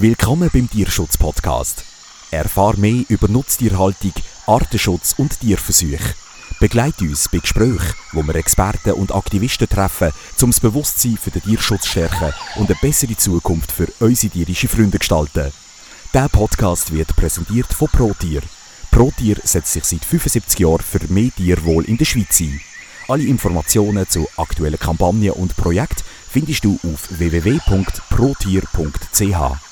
Willkommen beim Tierschutz-Podcast. Erfahr mehr über Nutztierhaltung, Artenschutz und Tierversuche. Begleite uns bei Gesprächen, wo wir Experten und Aktivisten treffen, um das Bewusstsein für den Tierschutz zu stärken und eine bessere Zukunft für unsere tierischen Freunde gestalten. Der Podcast wird präsentiert von ProTier. ProTier setzt sich seit 75 Jahren für mehr Tierwohl in der Schweiz ein. Alle Informationen zu aktuellen Kampagnen und Projekten findest du auf www.protier.ch.